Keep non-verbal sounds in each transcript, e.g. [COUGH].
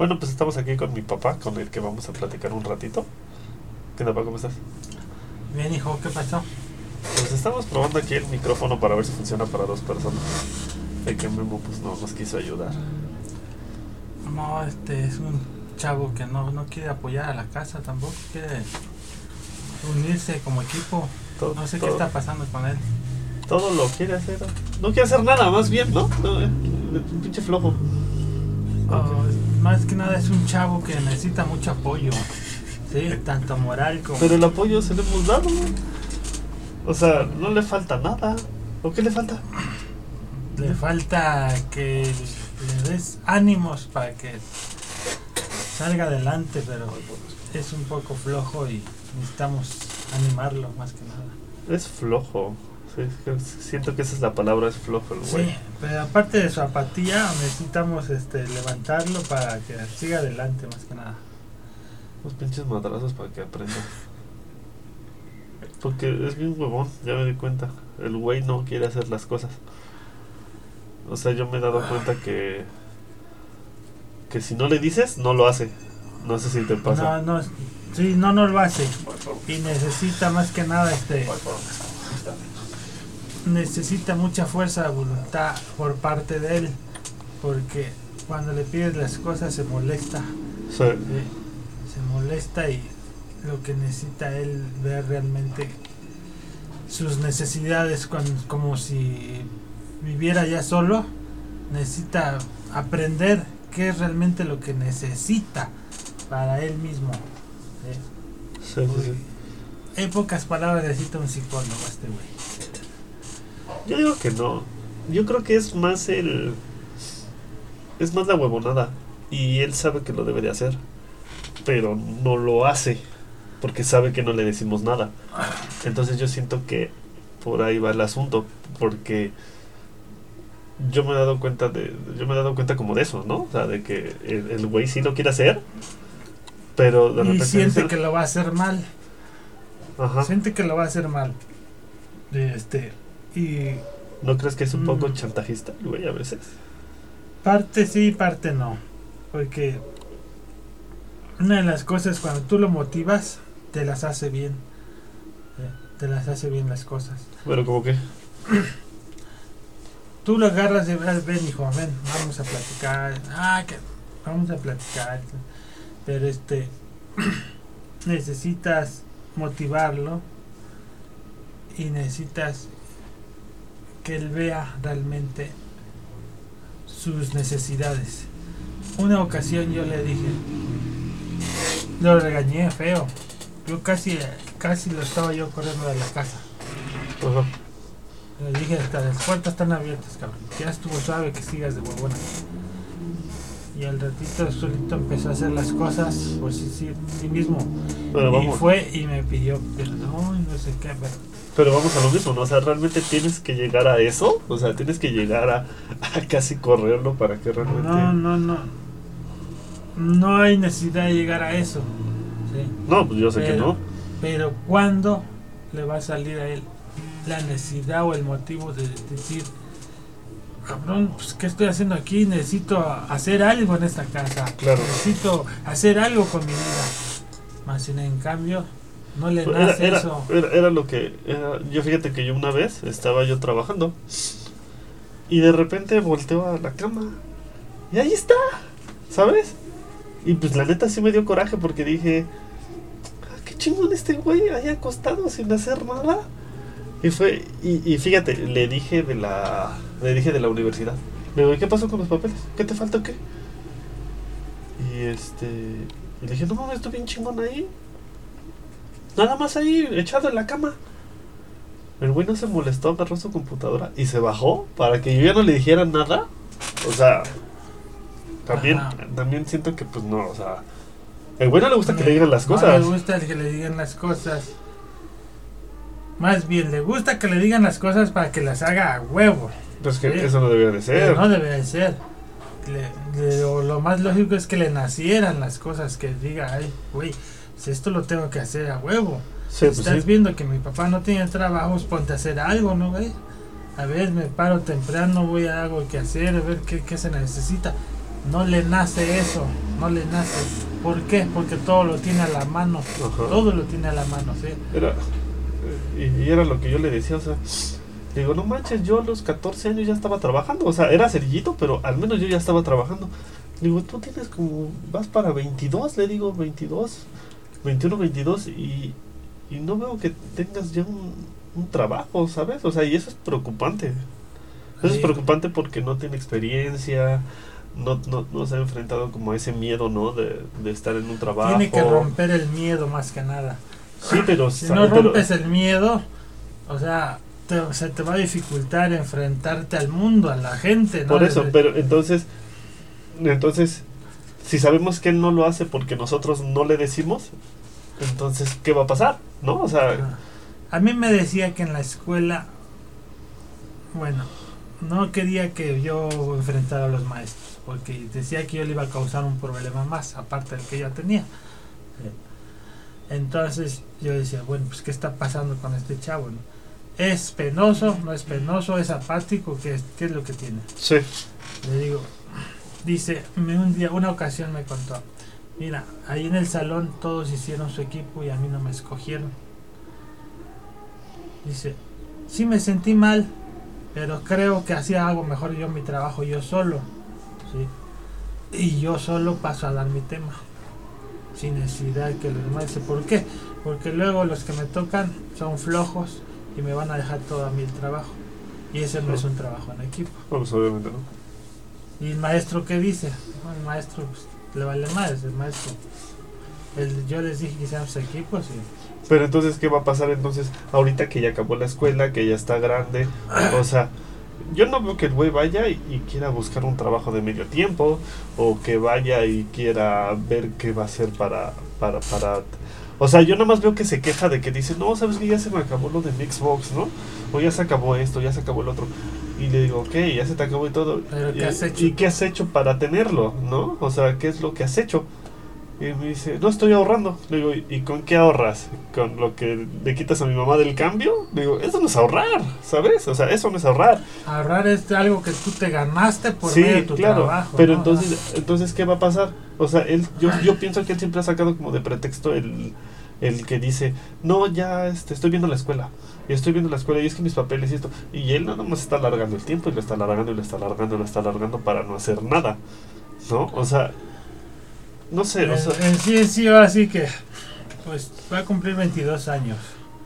Bueno, pues estamos aquí con mi papá, con el que vamos a platicar un ratito. ¿Qué onda, papá? ¿Cómo estás? Bien, hijo, ¿qué pasó? Pues estamos probando aquí el micrófono para ver si funciona para dos personas. El que Memo pues no nos quiso ayudar. No, este es un chavo que no, no quiere apoyar a la casa, tampoco quiere unirse como equipo. Todo, No sé qué está pasando con él. Todo lo quiere hacer. No quiere hacer nada, más bien, ¿no? no eh, un pinche flojo. Oh, más que nada es un chavo que necesita mucho apoyo. Sí, tanto moral como... Pero el apoyo se lo hemos dado. O sea, no le falta nada. ¿O qué le falta? Le falta que le des ánimos para que salga adelante, pero es un poco flojo y necesitamos animarlo más que nada. Es flojo. Sí, siento que esa es la palabra, es flojo el güey. Sí, pero aparte de su apatía, necesitamos este levantarlo para que siga adelante más que nada. Unos pinches madrazos para que aprenda. Porque es bien huevón, ya me di cuenta. El güey no quiere hacer las cosas. O sea, yo me he dado cuenta que. Que si no le dices, no lo hace. No sé si te pasa. No, no, sí, no, no lo hace. Y necesita más que nada este necesita mucha fuerza de voluntad por parte de él, porque cuando le pides las cosas se molesta, se molesta y lo que necesita él ver realmente sus necesidades cuan- como si viviera ya solo, necesita aprender qué es realmente lo que necesita para él mismo. sí, sí. En pocas palabras necesita un psicólogo este güey. Yo digo que no. Yo creo que es más el. Es más la huevonada. Y él sabe que lo debe de hacer. Pero no lo hace. Porque sabe que no le decimos nada. Entonces yo siento que por ahí va el asunto. Porque yo me he dado cuenta de. Yo me he dado cuenta como de eso, ¿no? O sea, de que el güey sí lo quiere hacer. Pero de Y repente. siente que lo va a hacer mal. Ajá. Siente que lo va a hacer mal. Este. Y ¿No crees que es un poco Mm. chantajista güey a veces? parte sí, parte no. Porque una de las cosas cuando tú lo motivas, te las hace bien. ¿eh? Te las hace bien las cosas. Pero como que. [CLEARS THROAT] Tú lo agarras y ven, ven hijo, ven, vamos a platicar. Ah, que vamos a platicar. Pero este [CLEARS THROAT] necesitas motivarlo y necesitas que él vea realmente sus necesidades. Una ocasión yo le dije, lo regañé feo. Yo casi, casi lo estaba yo corriendo de la casa. Ajá. Le dije, hasta las puertas están abiertas, cabrón. Ya estuvo suave que sigas de huevona. Y al ratito solito empezó a hacer las cosas por sí, sí, sí mismo. Pero y vamos. fue y me pidió perdón, no sé qué. Pero Pero vamos a lo mismo, ¿no? O sea, realmente tienes que llegar a eso. O sea, tienes que llegar a, a casi correrlo para que realmente. no, no, no. No hay necesidad de llegar a eso. ¿sí? No, pues yo sé que no. Pero ¿cuándo le va a salir a él la necesidad o el motivo de decir, cabrón, pues ¿qué estoy haciendo aquí? Necesito hacer algo en esta casa. Claro. Necesito hacer algo con mi vida. Más en cambio, no le nace era, eso. era, era lo que. era- yo fíjate que yo una vez estaba yo trabajando. Y de repente volteo a la cama. Y ahí está. ¿Sabes? Y pues la neta sí me dio coraje porque dije. "Ah, Qué chingón este güey ahí acostado sin hacer nada. Y fue. Y, y fíjate, le dije de la. Le dije de la universidad. Le digo, "¿Y ¿qué pasó con los papeles? ¿Qué te falta o qué? Y este. Y le dije, no mames, estoy bien chingón ahí. Nada más ahí, echado en la cama. El güey no se molestó, agarró su computadora y se bajó para que yo ya no le dijera nada. O sea, también, Ajá. también siento que, pues no, o sea, el güey no le gusta que le digan las No cosas. le gusta que le digan las cosas. Más bien, le gusta que le digan las cosas para que las haga a huevo. Pues que Sí. eso no debería de ser. Pero no debe de ser. Le- le- o lo más lógico es que le nacieran las cosas, que diga, ay, güey, si esto lo tengo que hacer a huevo. Sí, pues Estás sí. viendo que mi papá no tiene trabajos, ponte a hacer algo, ¿no, güey? A ver, me paro temprano, voy a algo que hacer, a ver qué, qué se necesita. No le nace eso. no le nace. ¿Por qué? Porque todo lo tiene a la mano. Ajá. Todo lo tiene a la mano, ¿sí? Era, y, y era lo que yo le decía, o sea, digo, no manches, yo a los 14 años ya estaba trabajando, o sea, era cerillito, pero al menos yo ya estaba trabajando. Digo, tú tienes como, vas para 22, le digo, 22, 21, 22, y, y no veo que tengas ya un, un trabajo, ¿sabes? O sea, y eso es preocupante. Eso es preocupante porque no tiene experiencia, no, no, no se ha enfrentado como a ese miedo, ¿no? De, de estar en un trabajo. Tiene que romper el miedo más que nada. Sí, pero... Si no pero- rompes el miedo, o sea, te- se te va a dificultar enfrentarte al mundo, a la gente, ¿no? Por eso, pero entonces, entonces, si sabemos que él no lo hace porque nosotros no le decimos, entonces, ¿qué va a pasar? ¿No? O sea, Ajá. A mí me decía que en la escuela, bueno, no quería que yo enfrentara a los maestros, porque decía que yo le iba a causar un problema más, aparte del que ya tenía. Entonces yo decía, bueno, pues ¿qué está pasando con este chavo? no? ¿Es penoso? ¿No es penoso? ¿Es apático? ¿Qué es, qué es lo que tiene? sí, Le digo, dice, un día, una ocasión me contó, mira, ahí en el salón todos hicieron su equipo y a mí no me escogieron. Dice, sí me sentí mal, pero creo que hacía algo mejor yo mi trabajo yo solo. ¿sí? Y yo solo paso a dar mi tema. Sin necesidad que los demás ¿por qué? Porque luego los que me tocan son flojos y me van a dejar todo a trabajo. Y ese no es un trabajo en equipo. vamos, obviamente, ¿no? ¿Y el maestro qué dice? El maestro pues, le vale más, el maestro. El- yo les dije que equipos Pero entonces, ¿qué va a pasar entonces ahorita que ya acabó la escuela, que ya está grande? O sea, yo no veo que el güey vaya y, quiera buscar un trabajo de medio tiempo, o que vaya y quiera ver qué va a hacer para, para, para... O sea, yo nada más veo que se queja de que dice, no, sabes que ya se me acabó lo de Xbox, ¿no? O ya se acabó esto, ya se acabó el otro. Y le digo, ok, ya se te acabó y todo. Pero, ¿qué y, has hecho? ¿Y qué has hecho para tenerlo, no? O sea, ¿qué es lo que has hecho? Y me dice, no estoy ahorrando. Le digo, ¿y y con qué ahorras? ¿Con lo que le quitas a mi mamá del cambio? Le digo, eso no es ahorrar, ¿sabes? O sea, eso no es ahorrar. ahorrar es algo que tú te ganaste por sí, medio de tu claro. trabajo. pero ¿no? entonces, entonces, ¿qué va a pasar? O sea, él, yo, yo pienso que él siempre ha sacado como de pretexto el, el que dice, no, ya este, estoy viendo la escuela. Y estoy viendo la escuela y es que mis papeles y esto. Y él nada más está alargando el tiempo y lo está alargando y lo está alargando y lo está alargando para no hacer nada. ¿No? O sea, no sé, o En, sea, en sí, en sí, ahora sí que, pues va a cumplir 22 años.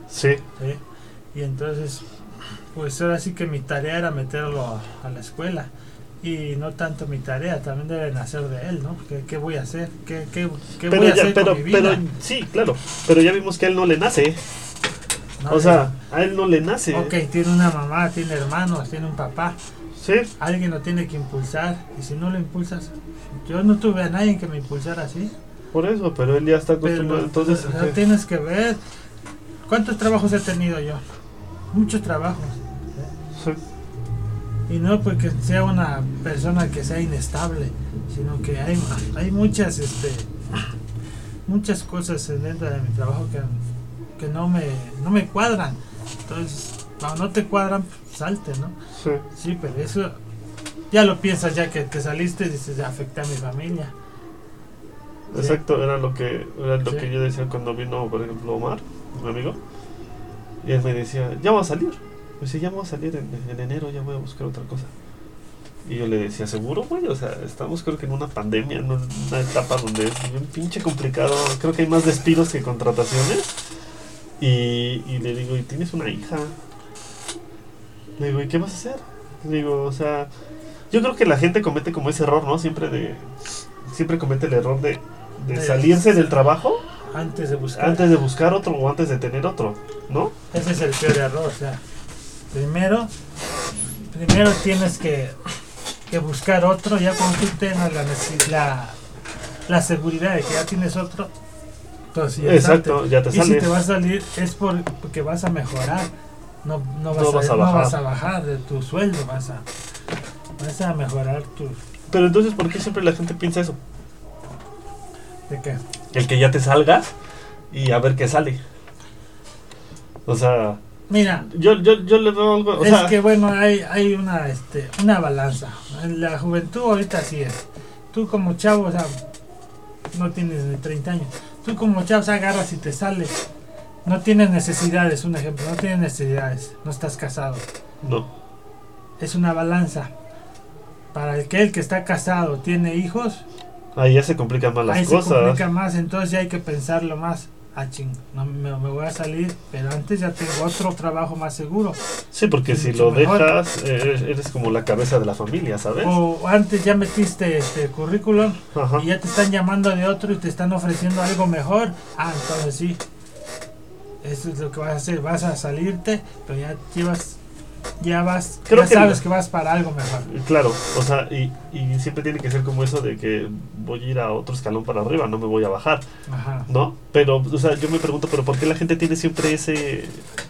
sí. ¿sí? Y entonces, pues ahora sí que mi tarea era meterlo a, a la escuela. Y no tanto mi tarea, también debe nacer de él, ¿no? ¿Qué, qué voy a hacer? ¿Qué, qué, qué Pero voy a hacer pero, con mi vida? pero, sí, claro. Pero ya vimos que a él no le nace. ¿no? O sea, a él no le nace. Ok, tiene una mamá, tiene hermanos, tiene un papá. Sí, Alguien lo tiene que impulsar. Y si no lo impulsas, yo no tuve a nadie que me impulsara así. por eso, pero él ya está Pero acostumbrado. Entonces, o tienes que ver. ¿Cuántos trabajos he tenido yo? Muchos trabajos. Sí. Y no porque sea una persona que sea inestable, sino que hay, hay muchas este muchas cosas dentro de mi trabajo que, que no me no me cuadran. Entonces, cuando no te cuadran, pues, salte, ¿no? sí. Sí, pero eso ya lo piensas ya que te saliste y dices, ya afecté a mi familia. Exacto, era lo que era lo Sí. que yo decía cuando vino, por ejemplo, Omar, mi amigo. Y él me decía, ya vamos a salir. Me decía, ya vamos a salir en, en enero, ya voy a buscar otra cosa. Y yo le decía, ¿seguro, güey? O sea, estamos creo que en una pandemia, en una etapa donde es bien pinche complicado. Creo que hay más despidos que contrataciones. Y, y le digo, ¿y tienes una hija? Le digo, ¿y qué vas a hacer? Le digo, o sea, yo creo que la gente comete como ese error, ¿no? Siempre de... Siempre comete el error de, de De- salirse del trabajo Antes de buscar. antes de buscar otro o antes de tener otro, ¿no? Ese es el peor error, o sea, primero, primero tienes que, que buscar otro, ya cuando tú tengas la, la, la seguridad de que ya tienes otro, entonces ya Exacto, salte. ya te Y si te va a salir es por- porque vas a mejorar, no, no, vas, No a, vas a no bajar. vas a bajar de tu sueldo, vas a, vas a mejorar tu... Pero entonces, ¿por qué siempre la gente piensa eso? ¿De qué? El que ya te salgas y a ver qué sale. O sea, Mira, yo, yo, yo le algo. O es sea, que bueno, hay, hay una, este, una balanza. En la juventud ahorita sí es. Tú como chavo, o sea, no tienes ni 30 años. Tú como chavos agarras y te sales. No tienes necesidades, un ejemplo, no tienes necesidades, no estás casado. No. Es una balanza. Para el que el que está casado tiene hijos, Ahí ya se complican más las ahí se cosas. complica más, entonces ya hay que pensarlo más. Ah, ching, no, me, me voy a salir, pero antes ya tengo otro trabajo más seguro. Sí, porque si lo mejor. dejas, eres, eres como la cabeza de la familia, ¿sabes? O antes ya metiste este currículum Ajá. y ya te están llamando de otro y te están ofreciendo algo mejor. Ah, entonces sí. Eso es lo que vas a hacer. Vas a salirte, pero ya llevas, ya vas, Creo ya que sabes lo- que vas para algo mejor. Claro, o sea, y, y siempre tiene que ser como eso de que voy a ir a otro escalón para arriba, no me voy a bajar, Ajá. ¿no? Pero, o sea, yo me pregunto, ¿pero por qué la gente tiene siempre ese,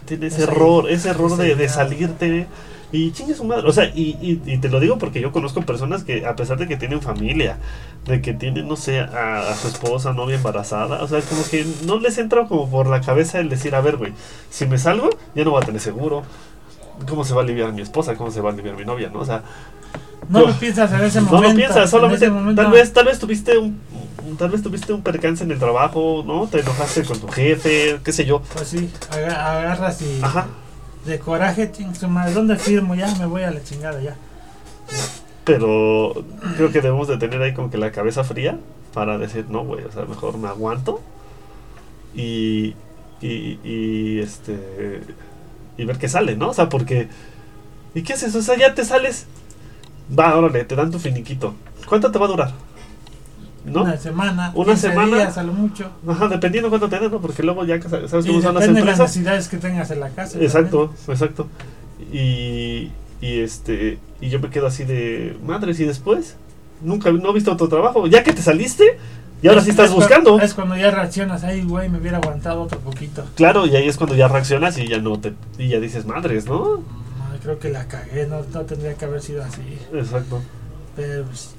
tiene ese error, ese error de, de salirte? Y chingue su madre, o sea, y, y, y te lo digo porque yo conozco personas que a pesar de que tienen familia, de que tienen, no sé, a, a su esposa, novia embarazada, o sea, como que no les entra como por la cabeza el decir, a ver, güey, si me salgo, ya no voy a tener seguro. ¿Cómo se va a aliviar mi esposa? ¿Cómo se va a aliviar mi novia? ¿no? O sea, No No. lo piensas en ese [LAUGHS] no momento. lo piensas, en solamente tal vez tal vez tuviste un tal vez tuviste un percance en el trabajo, ¿no? Te enojaste con tu jefe, qué sé yo. Pues sí, aga- agarras y Ajá. de coraje, madre, ¿dónde firmo? Ya me voy a la chingada ya. Pero creo que debemos de tener ahí como que la cabeza fría para decir, no, güey, o sea, mejor me aguanto y y, y este y ver qué sale, ¿no? O sea, porque ¿y qué haces? O sea, ya te sales Va, órale, te dan tu finiquito. ¿Cuánto te va a durar? ¿No? Una semana, Una 15 semana. días a lo mucho. Ajá, dependiendo cuánto te den, ¿no? Porque luego ya sabes Y cómo son las depende de las empresas. necesidades que tengas en la casa. Exacto, exacto. Y, y este y yo me quedo así de madres y después nunca no he visto otro trabajo, ya que te saliste y ahora sí estás Es buscando. Es cuando ya reaccionas, ay, güey, me hubiera aguantado otro poquito. Claro, y ahí es cuando ya reaccionas y ya no te y ya dices madres, ¿no? No, creo que la cagué, no, no tendría que haber sido así. Exacto. Pero pues,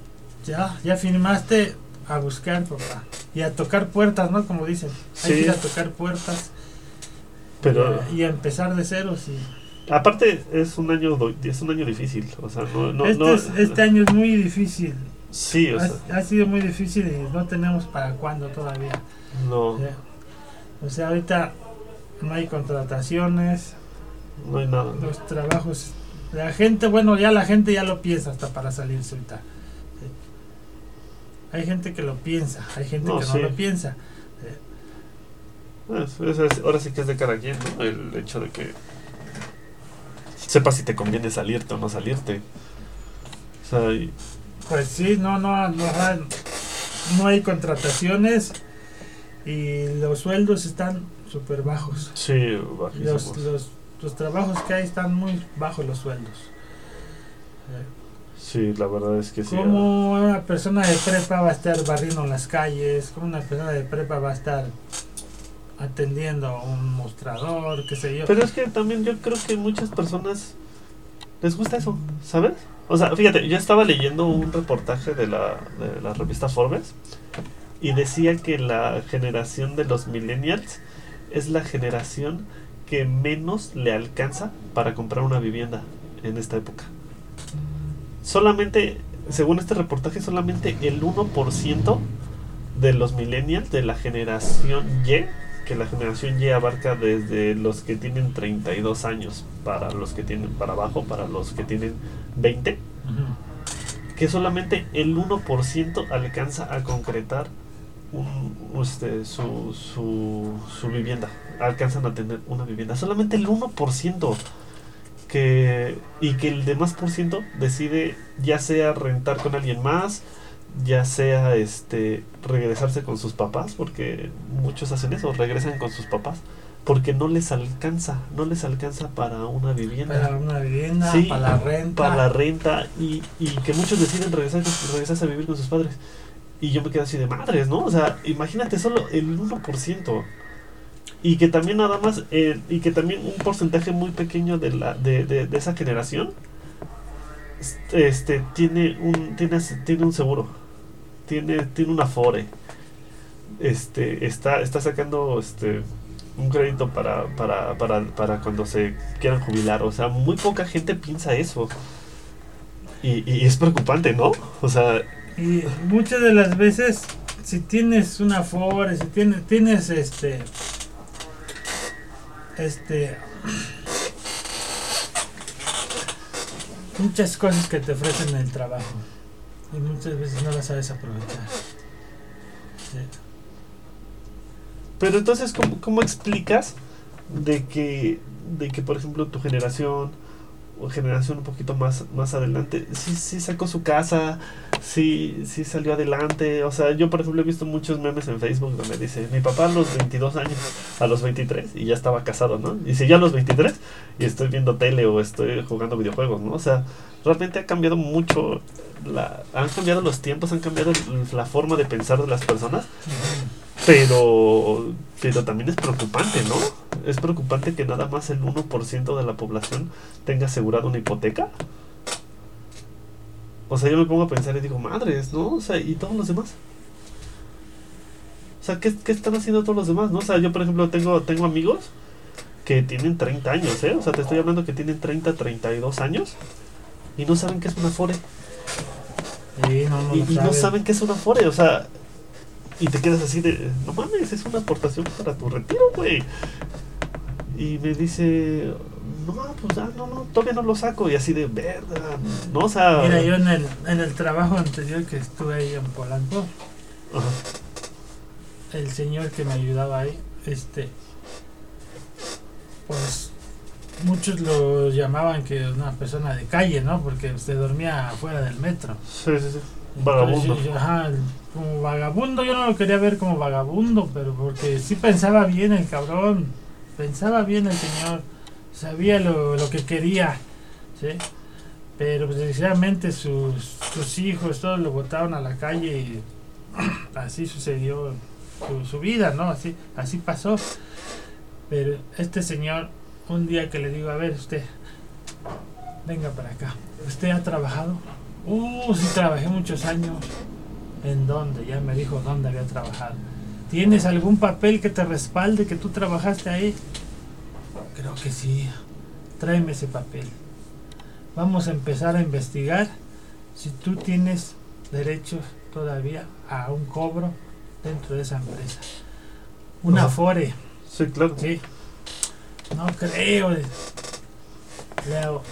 ya, ya firmaste a buscar, papá. Y a tocar puertas, ¿no? Como dicen. Hay que Sí. ir a tocar puertas Pero y, a, y a empezar de ceros. Y aparte es un año es un año difícil, o sea, no no, este, no- es- este año es muy difícil. Sí, o sea, Ha, ha sido muy difícil y no tenemos para cuándo todavía. no. O sea, ahorita no hay contrataciones, no hay nada. ¿no? los trabajos. La gente, bueno, ya la gente ya lo piensa hasta para salirse ahorita. Hay gente que lo piensa, hay gente No, que sí. no lo piensa. Es- es- es- ahora sí que es de cada quien, ¿no? El hecho de que sepas si te conviene salirte o no salirte. O sea, y- Pues sí, no, no, no, hay- no hay contrataciones y los sueldos están súper bajos. sí, bajísimos. Los, los, los trabajos que hay están muy bajos los sueldos. Sí, la verdad es que sí. ¿Cómo una persona de prepa va a estar barriendo las calles? ¿Cómo una persona de prepa va a estar atendiendo un mostrador? ¿Qué sé yo? Pero es que también yo creo que muchas personas les gusta eso, ¿sabes? O sea, fíjate, yo estaba leyendo un reportaje de la, de la revista Forbes y decía que la generación de los millennials es la generación que menos le alcanza para comprar una vivienda en esta época. Solamente, según este reportaje, solamente el 1% de los millennials de la generación Y, que la generación Y abarca desde los que tienen 32 años para los que tienen para abajo, para los que tienen 20, Ujú. que solamente el 1% alcanza a concretar un, este, su, su, su vivienda, alcanzan a tener una vivienda, solamente el 1%. Que, y que el demás por ciento decide ya sea rentar con alguien más, ya sea este regresarse con sus papás, porque muchos hacen eso, regresan con sus papás, porque no les alcanza, no les alcanza para una vivienda Para una vivienda, Sí, para la renta. para la renta y, y que muchos deciden regresar, regresarse a vivir con sus padres. Y yo me quedo así de madres, ¿no? O sea, imagínate solo el 1%. Y que también nada más, eh, y que también un porcentaje muy pequeño de, la, de, de, de esa generación este, tiene, un, tiene, tiene un seguro, tiene, tiene un afore, este, está, está sacando este, un crédito para, para, para, para cuando se quieran jubilar. O sea, muy poca gente piensa eso. Y, y es preocupante, ¿no? O sea, Y muchas de las veces si tienes una Ford, si tienes, tienes este, este, muchas cosas que te ofrecen en el trabajo y muchas veces no las sabes aprovechar. Pero entonces, ¿cómo, cómo explicas de que, de que, por ejemplo, tu generación generación un poquito más, más adelante, sí, sí sacó su casa, sí, sí salió adelante? O sea, yo, por ejemplo, he visto muchos memes en Facebook donde dice, mi papá a los 22 años, a los 23, y ya estaba casado, ¿no? Y si ya a los 23, y estoy viendo tele o estoy jugando videojuegos, ¿no? O sea, realmente ha cambiado mucho, la, han cambiado los tiempos, han cambiado la forma de pensar de las personas. Pero, pero también es preocupante, ¿no? Es preocupante que nada más el 1% de la población tenga asegurada una hipoteca. O sea, yo me pongo a pensar y digo, madres, ¿no? O sea, ¿y todos los demás? O sea, ¿qué, qué están haciendo todos los demás, no? O sea, yo, por ejemplo, tengo, tengo amigos que tienen 30 años, ¿eh? O sea, te estoy hablando que tienen 30, 32 años y no saben qué es una Afore. Sí, no, no Y, y no saben. qué es una Afore, o sea, y te quedas así de, no mames, es una aportación para tu retiro, güey. Y me dice, no, pues ah, no, no, todavía no lo saco. Y así de, verga, no, o sea. Mira, yo en el, en el trabajo anterior que estuve ahí en Polanco, Ajá, el señor que me ayudaba ahí, este, pues muchos lo llamaban que una persona de calle, ¿no? Porque usted dormía fuera del metro. sí, sí, sí. Vagabundo. Como vagabundo, yo no lo quería ver como vagabundo, pero porque sí pensaba bien el cabrón, pensaba bien el señor, sabía lo, lo que quería, ¿sí? Pero pues, sus, sus hijos, todos lo botaron a la calle y [CLEARS THROAT] así sucedió su, su vida, ¿no? Así, así pasó. Pero este señor, un día que le digo, a ver usted, venga para acá, ¿usted ha trabajado? Uh, sí trabajé muchos años. ¿En dónde? Ya me dijo dónde había trabajado. ¿Tienes algún papel que te respalde que tú trabajaste ahí? Creo que sí. Tráeme ese papel. Vamos a empezar a investigar si tú tienes derechos todavía a un cobro dentro de esa empresa. Una Ajá. Afore. Sí, claro. Sí. No creo. Le hago,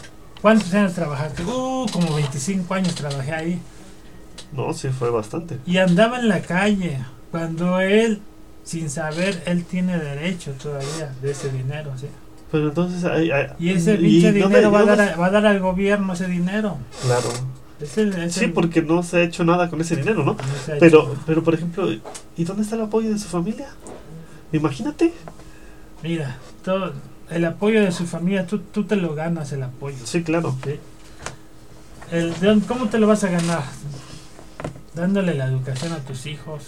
¿Cuántos años trabajaste? Uh, como 25 años trabajé ahí. No, sí, fue bastante. Y andaba en la calle. Cuando él, sin saber, él tiene derecho todavía de ese dinero. ¿sí? Pero entonces hay. hay- Y ese pinche dinero va, a dar, a- va a dar al gobierno ese dinero. Claro. Es el- es Sí, el- porque no se ha hecho nada con ese dinero, ¿no? no Pero, hecho. pero por ejemplo, ¿y dónde está el apoyo de su familia? Imagínate. Mira, todo, el apoyo de su familia, tú, tú te lo ganas el apoyo. Sí, claro. ¿sí? El, ¿de dónde- ¿Cómo te lo vas a ganar? Dándole la educación a tus hijos.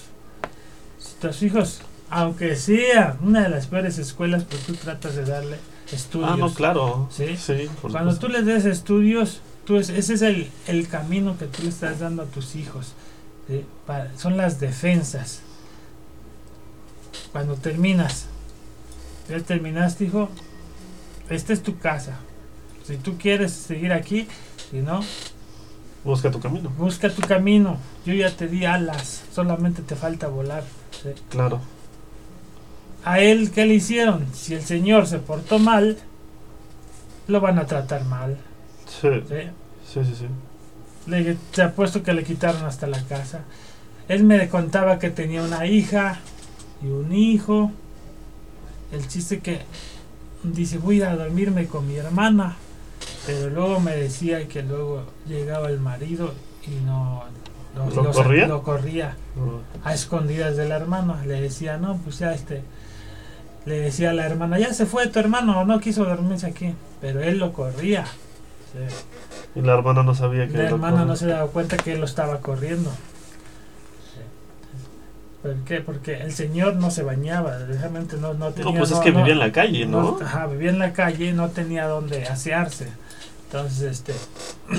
Si tus hijos, aunque sea una de las peores escuelas, pues tú tratas de darle estudios. Ah, no, claro. Sí. Sí, Cuando supuesto. tú les des estudios, tú es- ese es el, el camino que tú le estás dando a tus hijos. ¿sí? Para- son las defensas. Cuando terminas, ya terminaste, hijo, esta es tu casa. Si tú quieres seguir aquí, si no, Busca tu camino. busca tu camino. Yo ya te di alas, solamente te falta volar. ¿sí? Claro. A él, ¿qué le hicieron? Si el Señor se portó mal, lo van a tratar mal. Sí, ¿sí? sí, sí. sí. Le, te apuesto que le quitaron hasta la casa. Él me contaba que tenía una hija y un hijo. El chiste que dice voy a ir a dormirme con mi hermana. Pero luego me decía que luego llegaba el marido y no ¿Lo corría? lo corría a escondidas de la hermana. Le decía, no, pues ya este. Le decía a la hermana, ya se fue tu hermano, no quiso dormirse aquí. Pero él lo corría. Sí. Y la hermana no sabía que La hermana no se daba cuenta que él lo estaba corriendo. ¿Por qué? Porque el señor no se bañaba, realmente no, no tenía... No, pues es que vivía en la calle, ¿no? Ajá, vivía en la calle, no tenía dónde asearse. Entonces, este... [CLEARS THROAT]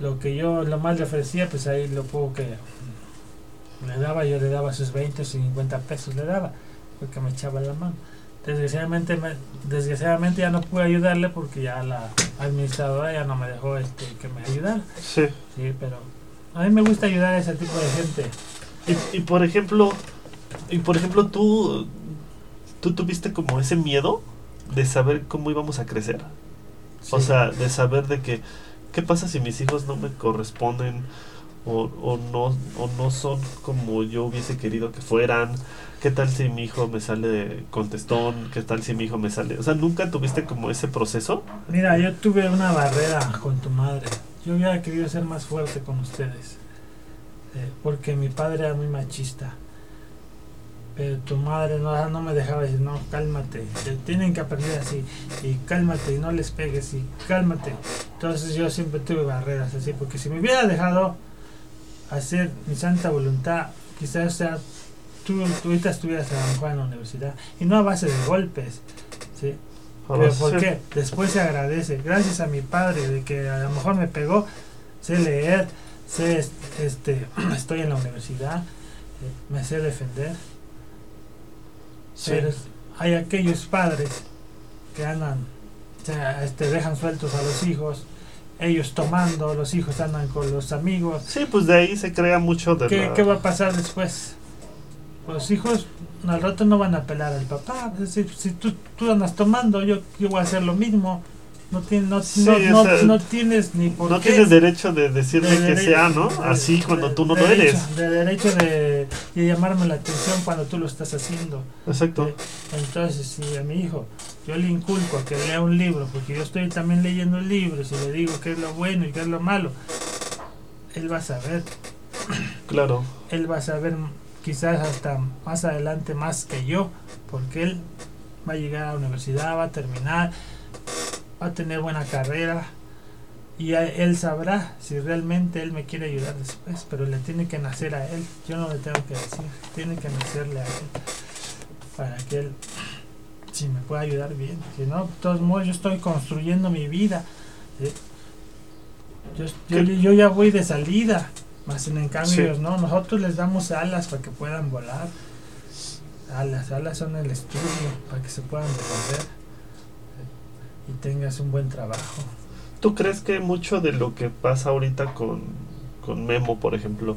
lo que yo lo más le ofrecía, pues ahí lo poco que le daba, yo le daba sus 20 o 50 pesos, le daba, porque me echaba la mano. Desgraciadamente, me- desgraciadamente ya no pude ayudarle porque ya la administradora ya no me dejó este, que me ayudara. Sí, Sí, pero a mí me gusta ayudar a ese tipo de gente. Y, y por ejemplo, y por ejemplo, tú, tú tuviste como ese miedo de saber cómo íbamos a crecer. O sea, de saber de que, ¿qué pasa si mis hijos no me corresponden o, o, no, o no son como yo hubiese querido que fueran? ¿Qué tal si mi hijo me sale contestón? ¿Qué tal si mi hijo me sale? O sea, ¿nunca tuviste como ese proceso? Mira, yo tuve una barrera con tu madre. Yo hubiera querido ser más fuerte con ustedes. Eh, porque mi padre era muy machista. Pero tu madre no, no me dejaba decir, no, cálmate. te Tienen que aprender así. Y cálmate y no les pegues y cálmate. Entonces yo siempre tuve barreras así. Porque si me hubiera dejado hacer mi santa voluntad, quizás o sea, tú, tú ahorita estuvieras a lo mejor en la universidad. Y no a base de golpes. ¿sí? Pero ¿por qué? Después se agradece. Gracias a mi padre de que a lo mejor me pegó, sé leer, sé es- este, [CLEARS THROAT] estoy en la universidad, eh, me sé defender. Sí. Pero hay aquellos padres que andan, o sea, este, dejan sueltos a los hijos, ellos tomando, los hijos andan con los amigos. Sí, pues de ahí se crea mucho de ¿Qué, la- qué va a pasar después? Los hijos al rato no van a apelar al papá. Es decir, si tú, tú andas tomando, yo, yo voy a hacer lo mismo. No, tienes no, Sí, no, sea, tienes ni por No qué. tienes derecho de decirme de que sea, ¿no? de- Así cuando tú no lo eres. De derecho de, de llamarme la atención cuando tú lo estás haciendo. Exacto. Entonces, si a mi hijo yo le inculco a que lea un libro, porque yo estoy también leyendo libros y le digo qué es lo bueno y qué es lo malo, él va a saber, Claro. él va a saber quizás hasta más adelante más que yo, porque él va a llegar a la universidad, va a terminar, va a tener buena carrera y a- él sabrá si realmente él me quiere ayudar después, pero le tiene que nacer a él, yo no le tengo que decir, tiene que nacerle a él para que él si me pueda ayudar bien, si no, de todos modos yo estoy construyendo mi vida. ¿sí? Yo, yo, yo ya voy de salida, más en cambio Sí. no, nosotros les damos alas para que puedan volar. Alas, alas son el estudio para que se puedan defender. Y tengas un buen trabajo. ¿Tú crees que mucho de lo que pasa ahorita con, con Memo, por ejemplo,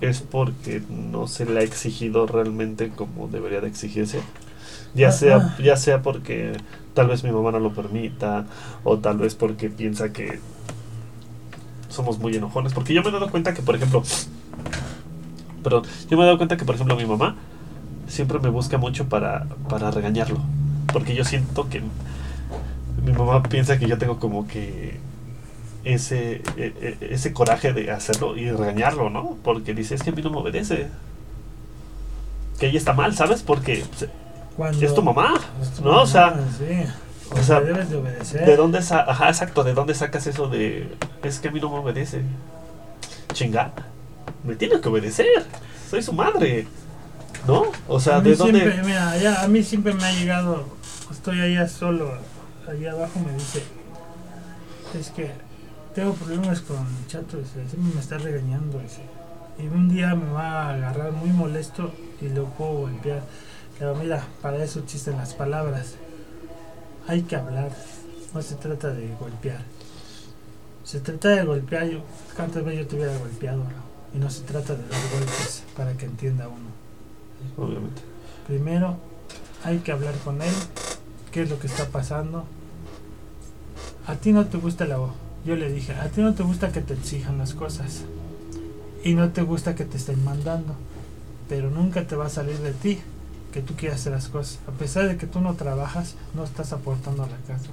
es porque no se le ha exigido realmente como debería de exigirse? Ya Ah, sea, ah. ya sea porque tal vez mi mamá no lo permita, o tal vez porque piensa que somos muy enojones. Porque yo me he dado cuenta que, por ejemplo, [SNIFFS] perdón, yo me he dado cuenta que, por ejemplo, mi mamá siempre me busca mucho para, para regañarlo. Porque yo siento que mi mamá piensa que yo tengo como que ese, e- e- ese coraje de hacerlo y regañarlo, ¿no? Porque dice, es que a mí no me obedece. Que ella está mal, ¿sabes? Porque Cuando, es tu mamá, es tu ¿no? O sea, sí. o sea, debes de obedecer. ¿de dónde sa Ajá, exacto, ¿de dónde sacas eso de, es que a mí no me obedece? Chinga, me tiene que obedecer, soy su madre, ¿no? O sea, ¿de dónde? siempre, mira, ya- a mí siempre me ha llegado, estoy allá solo, allá abajo me dice, es que tengo problemas con el chato, dice, siempre me está regañando, dice, y un día me va a agarrar muy molesto y lo puedo golpear. Pero mira, para eso existen las palabras. Hay que hablar, no se trata de golpear. Se trata de golpear, yo, cuántas veces yo te hubiera golpeado, ¿no? y no se trata de dar golpes para que entienda uno. Obviamente. Primero hay que hablar con él, qué es lo que está pasando. A ti no te gusta la voz. Yo le dije, a ti no te gusta que te exijan las cosas. Y no te gusta que te estén mandando. Pero nunca te va a salir de ti que tú quieras hacer las cosas. A pesar de que tú no trabajas, no estás aportando a la casa.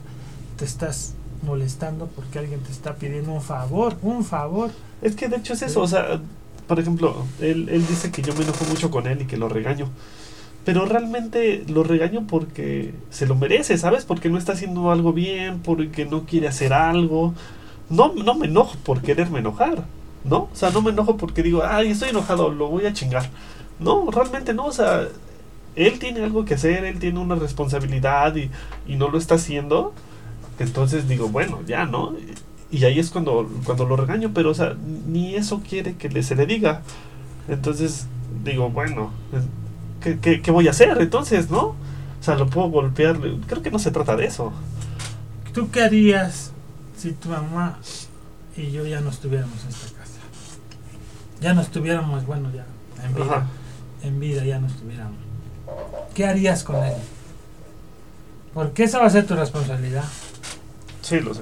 Te estás molestando porque alguien te está pidiendo un favor, un favor. Es que de hecho es eso, o sea, por ejemplo, él, él dice que yo me enojo mucho con él y que lo regaño. Pero realmente lo regaño porque se lo merece, ¿sabes? Porque no está haciendo algo bien, porque no quiere hacer algo. No, no me enojo por quererme enojar, ¿no? O sea, no me enojo porque digo, ay, estoy enojado, lo voy a chingar. No, realmente no, o sea, él tiene algo que hacer, él tiene una responsabilidad y, y no lo está haciendo. Entonces digo, bueno, ya, ¿no? Y ahí es cuando, cuando lo regaño, pero, o sea, ni eso quiere que le, se le diga. Entonces, digo, bueno, ¿qué, qué, qué voy a hacer entonces, no? O sea, lo puedo golpear. Creo que no se trata de eso. ¿Tú qué harías si tu mamá y yo ya no estuviéramos en esta casa? Ya no estuviéramos, bueno, ya en vida, Ajá. en vida ya no estuviéramos, ¿qué harías con él? Porque esa va a ser tu responsabilidad. Sí, lo sé.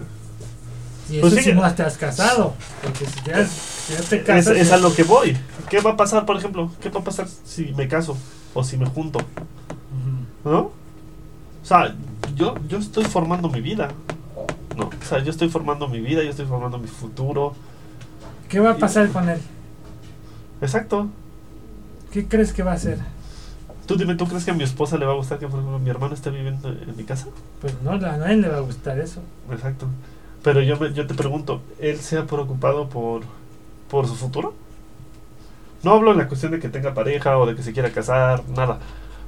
Y Pues eso sí si no te has casado. Porque si ya, si ya te casas. es a lo que voy. ¿Qué va a pasar, por ejemplo? ¿Qué va a pasar si me caso? O si me junto. ¿no? O sea, yo, yo estoy formando mi vida. ¿No? O sea, yo estoy formando mi vida, yo estoy formando mi futuro. ¿Qué va a pasar con él? Exacto. ¿Qué crees que va a hacer? Tú dime, ¿tú crees que a mi esposa le va a gustar que, por ejemplo, mi hermano esté viviendo en mi casa? Pues no, a nadie le va a gustar eso. Exacto. Pero yo, me, yo te pregunto, ¿él se ha preocupado por, por su futuro? No hablo en la cuestión de que tenga pareja o de que se quiera casar, nada.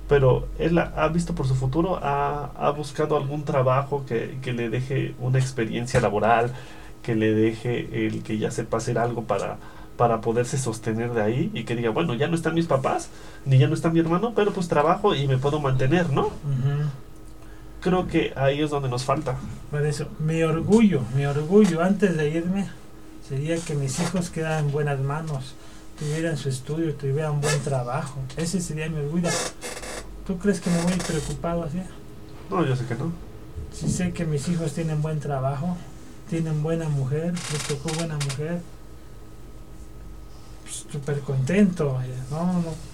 Pero él ha, ha visto por su futuro, ha, ha buscado algún trabajo que, que le deje una experiencia laboral, que le deje el que ya sepa hacer algo para, para poderse sostener de ahí y que diga, bueno, ya no están mis papás, ni ya no está mi hermano, pero pues trabajo y me puedo mantener, ¿no? Ujú. Creo que ahí es donde nos falta. Por eso, mi orgullo, mi orgullo antes de irme sería que mis hijos quedaran en buenas manos, tuvieran su estudio, tuvieran buen trabajo. Ese sería mi orgullo. ¿Tú crees que me voy preocupado así? No, yo sé que no. Si sé que mis hijos tienen buen trabajo, tienen buena mujer, les tocó buena mujer, súper contento. No, no.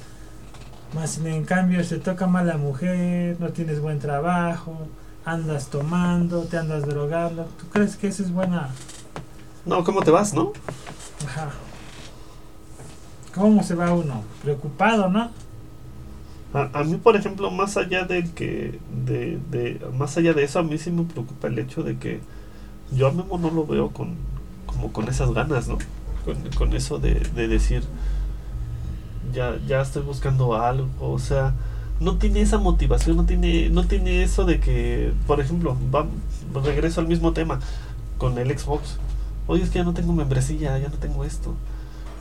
Más en cambio, se toca mala mujer, no tienes buen trabajo, andas tomando, te andas drogando. ¿Tú crees que eso es buena? No, ¿cómo te vas, no? Ajá. ¿Cómo se va uno? Preocupado, ¿no? A, a mí, por ejemplo, más allá de que, de, de, más allá de eso, a mí sí me preocupa el hecho de que yo a Memo no lo veo con, como con esas ganas, ¿no? Con, con eso de, de decir, ya, ya estoy buscando algo, o sea, no tiene esa motivación, no tiene, no tiene eso de que, por ejemplo, va, regreso al mismo tema con el Xbox. Oye, es que ya no tengo membresía, ya no tengo esto.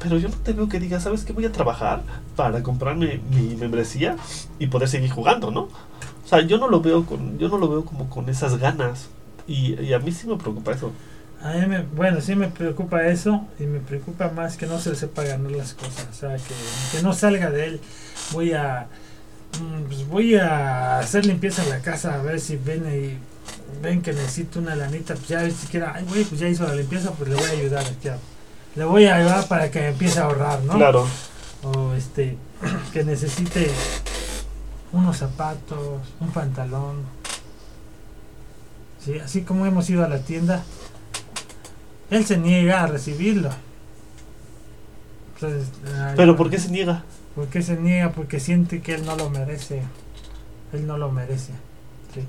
Pero yo no te veo que diga, ¿sabes qué? Voy a trabajar para comprarme mi membresía y poder seguir jugando, ¿no? O sea, yo no lo veo con, yo no lo veo como con esas ganas. Y, a mí sí me preocupa eso. A mí me, bueno, sí me preocupa eso y me preocupa más que no se le sepa ganar las cosas. O sea, que, que no salga de él. Voy a mm, pues voy a hacer limpieza en la casa a ver si ven y ven que necesito una lanita. Pues ya siquiera, ay, güey, pues ya hizo la limpieza, pues le voy a ayudar. Ya. Le voy a ayudar para que empiece a ahorrar, ¿no? Claro. O este, [CLEARS THROAT] que necesite unos zapatos, un pantalón. Sí, así como hemos ido a la tienda, él se niega a recibirlo. Entonces, ay, Pero ¿por qué se niega? ¿Por qué se niega? Porque siente que él no lo merece. Él no lo merece. Sí.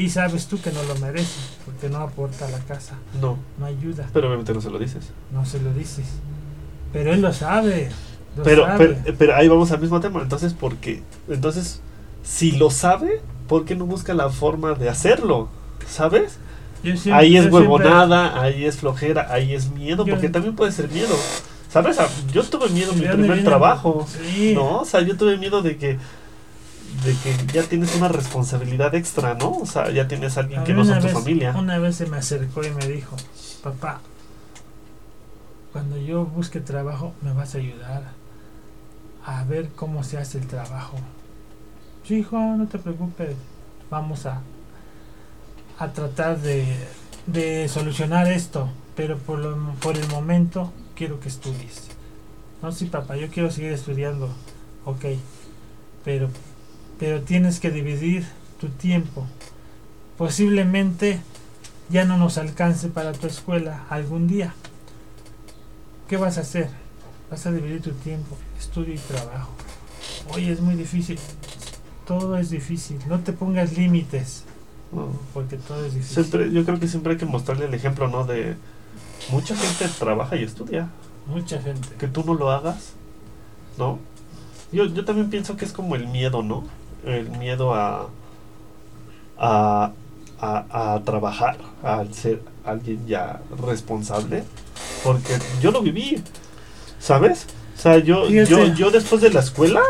Y sabes tú que no lo merece, porque no aporta a la casa, No. no ayuda, Pero obviamente no se lo dices. no se lo dices. Pero él lo sabe. lo Pero, sabe. pero, pero ahí vamos al mismo tema. Entonces, ¿por qué? Entonces, si lo sabe, ¿por qué no busca la forma de hacerlo? ¿Sabes? Siempre- ahí es siempre- huevonada, ahí es flojera, ahí es miedo, Yo- porque también puede ser miedo. ¿Sabes? Ah, Yo tuve miedo en mi ¿De dónde primer viene? trabajo. Sí. ¿No? O sea, yo tuve miedo de que de que ya tienes una responsabilidad extra, ¿no? O sea, ya tienes a alguien A que no son tu vez- familia. Una vez se me acercó y me dijo, papá, cuando yo busque trabajo me vas a ayudar a ver cómo se hace el trabajo. Sí, hijo, no te preocupes, vamos a, a tratar de, de solucionar esto, pero por, lo, por el momento quiero que estudies. No, sí, papá, yo quiero seguir estudiando, ok, pero, pero tienes que dividir tu tiempo posiblemente ya no nos alcance para tu escuela algún día. ¿Qué vas a hacer? Vas a dividir tu tiempo, estudio y trabajo. Oye, es muy difícil. Todo es difícil. No te pongas límites, No. porque todo es difícil. Siempre, yo creo que siempre hay que mostrarle el ejemplo, ¿no? De mucha gente trabaja y estudia. Mucha gente. Que tú no lo hagas, ¿no? Yo, yo también pienso que es como el miedo, ¿no? El miedo a, a, a, a trabajar, al ser alguien ya responsable. Porque yo lo viví, ¿sabes? O sea, yo, yo, yo después de la escuela,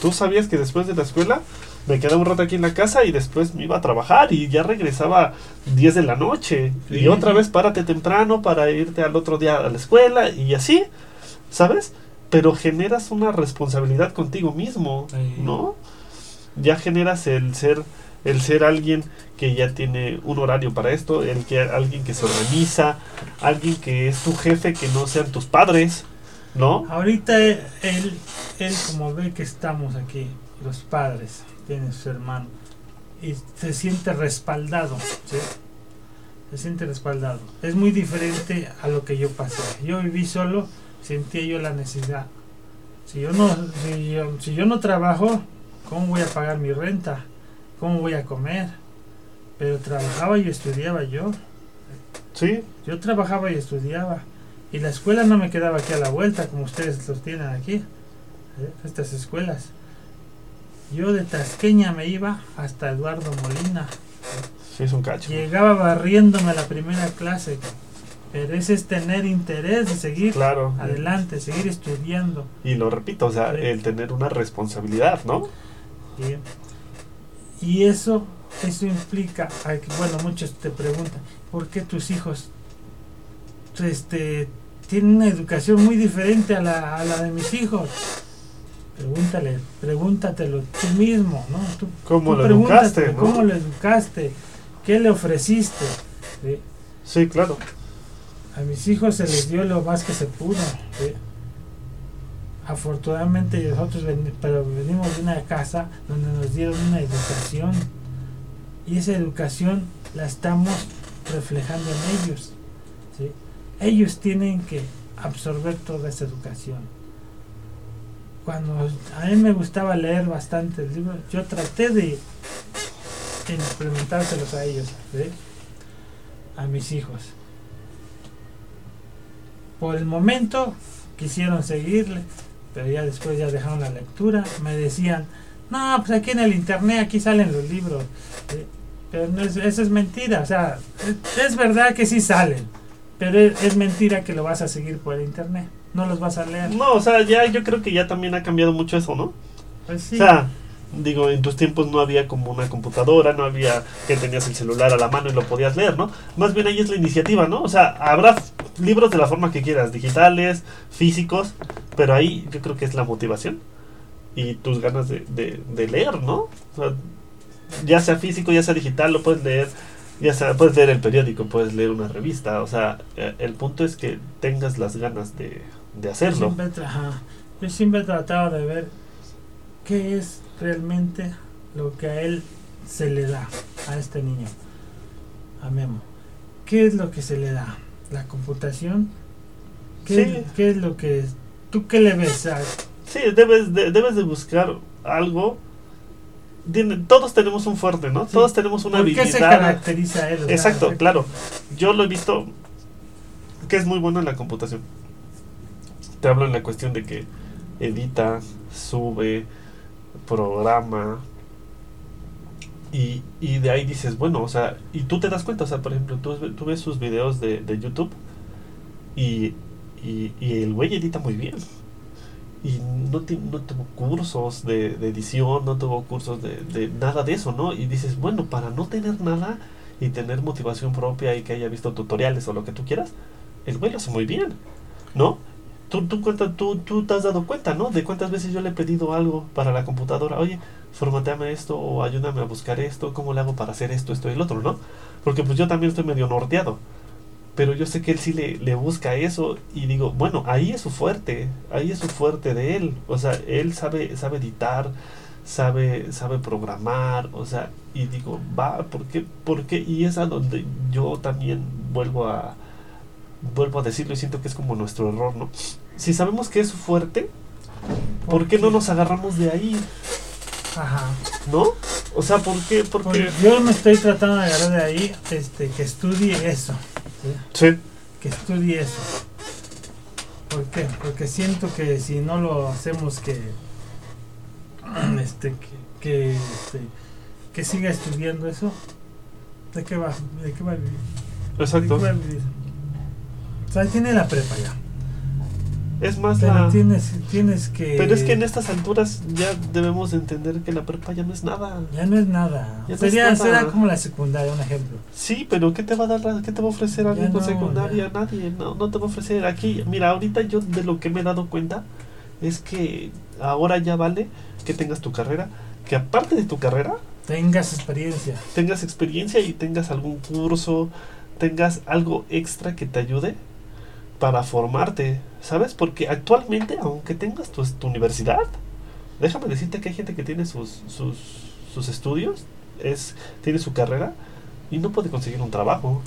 tú sabías que después de la escuela me quedaba un rato aquí en la casa y después me iba a trabajar y ya regresaba 10 de la noche. Sí. Y otra vez párate temprano para irte al otro día a la escuela y así, ¿sabes? pero generas una responsabilidad contigo mismo, Sí. ¿no? Ya generas el ser el ser alguien que ya tiene un horario para esto, el que alguien que se organiza, alguien que es tu jefe, que no sean tus padres, ¿no? Ahorita él, él, él como ve que estamos aquí, los padres, tiene su hermano, y se siente respaldado, ¿sí? Se siente respaldado. Es muy diferente a lo que yo pasé. Yo viví solo, sentía yo la necesidad. Si yo no, si yo, si yo no trabajo, ¿cómo voy a pagar mi renta? ¿Cómo voy a comer? Pero trabajaba y estudiaba yo. Sí, Yo trabajaba y estudiaba. Y la escuela no me quedaba aquí a la vuelta, como ustedes los tienen aquí. ¿eh? Estas escuelas. Yo de Tasqueña me iba hasta Eduardo Molina. sí es un cacho. Llegaba barriéndome a la primera clase. Pero ese es tener interés de seguir Claro. adelante, seguir estudiando. Y lo repito, o sea, el tener una responsabilidad, ¿no? ¿Sí? Y eso, eso implica, a que, bueno, muchos te preguntan, ¿por qué tus hijos este, tienen una educación muy diferente a la, a la de mis hijos? Pregúntale, pregúntatelo tú mismo, ¿no? Tú, ¿Cómo tú lo educaste, no? ¿Cómo lo educaste? ¿Qué le ofreciste? ¿Sí? Sí, claro. A mis hijos se les dio lo más que se pudo. ¿sí? Afortunadamente nosotros pero venimos de una casa donde nos dieron una educación y esa educación la estamos reflejando en ellos. ¿sí? Ellos tienen que absorber toda esa educación. Cuando a mí me gustaba leer bastante libros, yo traté de implementárselos a ellos, a mis hijos por el momento quisieron seguirle, pero ya después ya dejaron la lectura, me decían, no, pues aquí en el internet, aquí salen los libros. ¿sí? Pero no es, eso es mentira, o sea, es, es verdad que sí salen, pero es, es mentira que lo vas a seguir por el internet, no los vas a leer. No, o sea, ya yo creo que ya también ha cambiado mucho eso, ¿no? Pues sí, O sea, digo, en tus tiempos no había como una computadora, no había que tenías el celular a la mano y lo podías leer, ¿no? Más bien ahí es la iniciativa, ¿no? O sea, habrá libros de la forma que quieras, digitales, físicos, pero ahí yo creo que es la motivación y tus ganas de, de, leer, ¿no? O sea, ya sea físico, ya sea digital, lo puedes leer, ya sea, puedes leer el periódico, puedes leer una revista, o sea, eh, el punto es que tengas las ganas de, de yo hacerlo. siempre, tra- ajá, yo siempre he tratado de ver qué es realmente lo que a él se le da, a este niño, a Memo. ¿Qué es lo que se le da? ¿La computación? ¿Qué, Sí. es, qué es lo que... ¿Tú qué le ves? a- Sí, debes de, debes de buscar algo. Todos tenemos un fuerte, ¿no? Sí. Todos tenemos una ¿Por qué se habilidad. caracteriza a él? Exacto, ¿qué- claro. Yo lo he visto que es muy bueno en la computación. Te hablo en la cuestión de que edita, sube, programa. Y, y de ahí dices, bueno, o sea, y tú te das cuenta, o sea, por ejemplo, tú, tú ves sus videos de, de YouTube y, y, el güey edita muy bien. Y no, ti- no tuvo cursos de, de edición, no tuvo cursos de, de nada de eso, ¿no? Y dices, bueno, para no tener nada y tener motivación propia y que haya visto tutoriales o lo que tú quieras, el güey lo hace muy bien, ¿no? Tú, tú, cuenta, tú, tú te has dado cuenta, ¿no? De cuántas veces yo le he pedido algo para la computadora, oye, formateame esto o ayúdame a buscar esto, ¿cómo le hago para hacer esto, esto y el otro, ¿no? Porque pues yo también estoy medio norteado. Pero yo sé que él sí le, le busca eso y digo, bueno, ahí es su fuerte, ahí es su fuerte de él. O sea, él sabe, sabe editar, sabe, sabe programar, o sea, y digo, va, ¿por qué? ¿Por qué? Y es a donde yo también vuelvo a, vuelvo a decirlo y siento que es como nuestro error, ¿no? Si sabemos que es fuerte, ¿por qué no nos agarramos de ahí? Ajá. ¿No? O sea, ¿por qué? Porque... Pues yo me estoy tratando de agarrar de ahí, este, que estudie eso. ¿sí? Sí, que estudie eso. ¿Por qué? Porque siento que si no lo hacemos que [CLEARS THROAT] este que, que, este, que siga estudiando eso, ¿de qué va? ¿De qué va a vivir? ¿De exacto. qué va a vivir? O sea, tiene la prepa ya. Es más Pero la... tienes, tienes que. Pero es que en estas alturas ya debemos de entender que la prepa ya no es nada. Ya no es nada. Ya no Sería, es nada. será como la secundaria, un ejemplo. Sí, pero ¿qué te va a dar, la- qué te va a ofrecer alguien con no, secundaria? ya. Nadie, no, no te va a ofrecer aquí. Mira, ahorita yo de lo que me he dado cuenta es que ahora ya vale que tengas tu carrera, que aparte de tu carrera, Tengas experiencia. tengas experiencia y tengas algún curso, tengas algo extra que te ayude para formarte, ¿sabes? Porque actualmente, aunque tengas tu, tu universidad, déjame decirte que hay gente que tiene sus, sus, sus estudios, es, tiene su carrera y no puede conseguir un trabajo.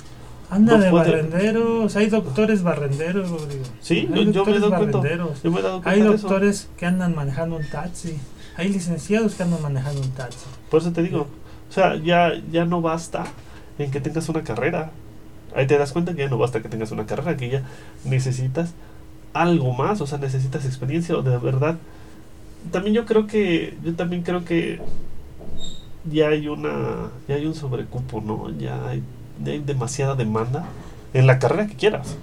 Anda No de puede- barrenderos, hay doctores barrenderos, Rodrigo. Sí, hay yo, yo me he dado cuenta. Yo me he dado cuenta Hay de eso. doctores que andan manejando un taxi. Hay licenciados que andan manejando un taxi. Por eso te digo, o sea, ya, ya no basta en que tengas una carrera. Ahí te das cuenta que ya no basta que tengas una carrera, que ya necesitas algo más, o sea, necesitas experiencia o de verdad. También yo creo que, yo también creo que ya hay una, ya hay un sobrecupo, ¿no? Ya hay, ya hay demasiada demanda en la carrera que quieras.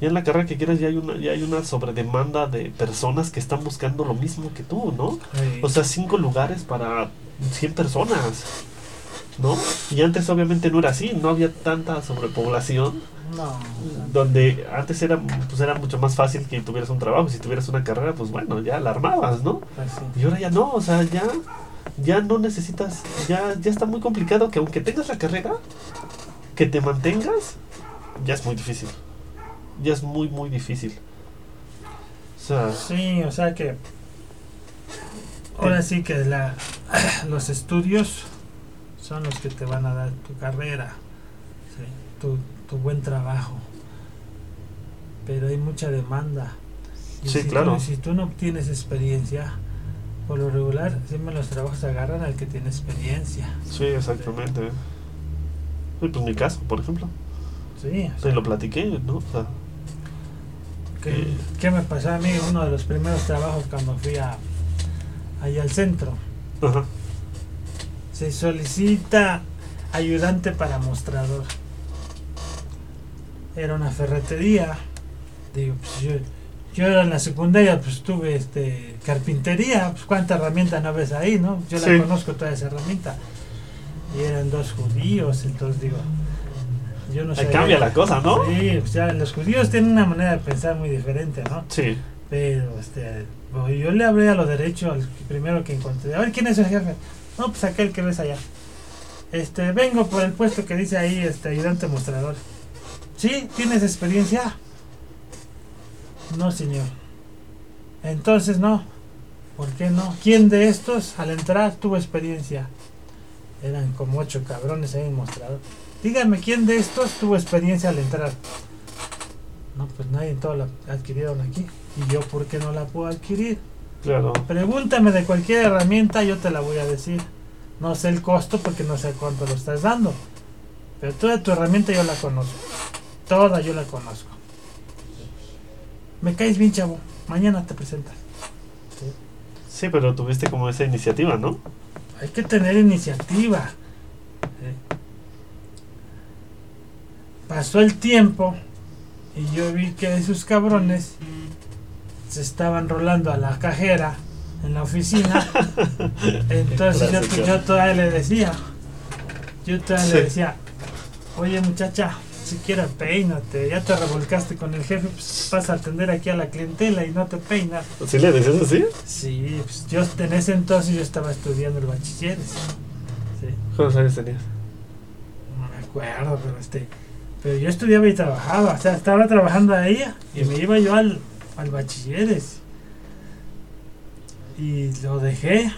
Ya en la carrera que quieras ya hay una, ya hay una sobredemanda de personas que están buscando lo mismo que tú, ¿no? O sea, cinco lugares para 100 personas, ¿no? Y antes obviamente no era así, no había tanta sobrepoblación, no. donde antes era, pues era mucho más fácil que tuvieras un trabajo, si tuvieras una carrera, pues bueno, ya la armabas, ¿no? Pues sí. Y ahora ya no, o sea, ya, ya no necesitas, ya, ya está muy complicado que aunque tengas la carrera, que te mantengas, ya es muy difícil. Ya es muy, muy difícil. O sea, Sí, o sea que ahora sí que la, [CLEARS THROAT] los estudios son los que te van a dar tu carrera, sí, tu, tu buen trabajo. Pero hay mucha demanda. Y Sí, si claro. Tú, si tú no tienes experiencia, por lo regular siempre los trabajos agarran al que tiene experiencia. sí, exactamente. Sí, pues mi caso, por ejemplo. Sí, o sea, lo platiqué, ¿no? O sea, ¿qué, qué me pasó a mí? Uno de los primeros trabajos cuando fui a, allá al centro. ajá. Se solicita ayudante para mostrador. Era una ferretería. Digo, pues yo, yo en la secundaria pues tuve este carpintería, pues cuánta herramienta no ves ahí, ¿no? Yo Sí. la conozco toda esa herramienta. Y eran dos judíos, entonces digo, yo no sé. cambia la cosa, ¿no? Sí, o sea, los judíos tienen una manera de pensar muy diferente, ¿no? Sí. Pero, este, pues, yo le hablé a lo derecho al primero que encontré. A ver, ¿quién es el jefe? No, pues aquel que ves allá. Este, vengo por el puesto que dice ahí, este, ayudante mostrador. ¿Sí? ¿Tienes experiencia? No, señor. Entonces no. ¿Por qué no? ¿Quién de estos al entrar tuvo experiencia? Eran como ocho cabrones ahí mostrador. Dígame, ¿quién de estos tuvo experiencia al entrar? No, pues nadie en todo la adquirieron aquí. ¿Y yo por qué no la puedo adquirir? Claro. Pregúntame de cualquier herramienta, yo te la voy a decir. No sé el costo porque no sé cuánto lo estás dando. Pero toda tu herramienta yo la conozco. Toda yo la conozco. Me caes bien, chavo. Mañana te presentas. Sí, pero tuviste como esa iniciativa, ¿no? Hay que tener iniciativa. Pasó el tiempo y yo vi que esos cabrones se estaban rolando a la cajera en la oficina. [LAUGHS] Entonces yo, todavía le decía, yo todavía Sí. le decía, oye muchacha, siquiera peínate, ya te revolcaste con el jefe, pues vas a atender aquí a la clientela y no te peinas. ¿Sí le decías así? Sí, pues yo en ese entonces yo estaba estudiando el bachilleres. Sí, ¿Cuántos años tenías? no me acuerdo, pero este. Pero yo estudiaba y trabajaba, o sea, estaba trabajando ahí y me iba yo al, al bachilleres. Y lo dejé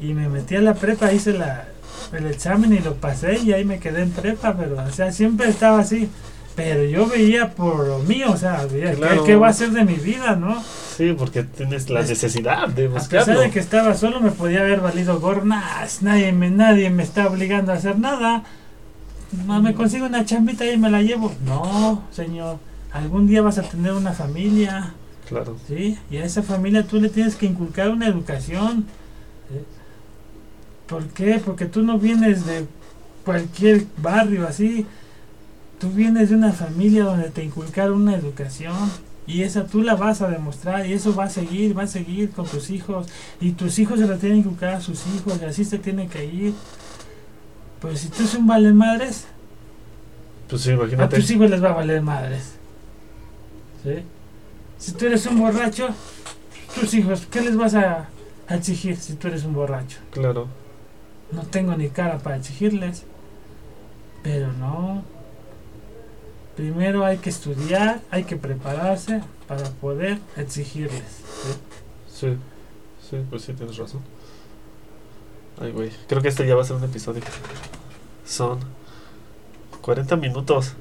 y me metí a la prepa, hice la, el examen y lo pasé y ahí me quedé en prepa, pero o sea, siempre estaba así. Pero yo veía por lo mío, o sea, veía, ¿qué- Claro. ¿qué, va a ser de mi vida, no? Sí, porque tienes la Es- necesidad de A buscarlo. pesar de que estaba solo, me podía haber valido gorro. Nah, nadie, me, nadie me está obligando a hacer nada. No, me consigo una chambita y me la llevo. No, señor. Algún día vas a tener una familia, Claro. ¿sí? Y a esa familia tú le tienes que inculcar una educación. ¿Por qué? Porque tú no vienes de cualquier barrio así. Tú vienes de una familia donde te inculcaron una educación. Y esa tú la vas a demostrar y eso va a seguir, va a seguir con tus hijos. Y tus hijos se la tienen que inculcar a sus hijos y así se tienen que ir. Pues si tú eres un vale madres, Pues sí, a tus hijos les va a valer madres. ¿Sí? Si tú eres un borracho, tus hijos, ¿qué les vas a, a exigir si tú eres un borracho? Claro. No tengo ni cara para exigirles. Pero no. Primero hay que estudiar, hay que prepararse para poder exigirles. Sí. Sí, pues sí, tienes razón. Ay, güey. Creo que este ya va a ser un episodio. Son 40 minutos.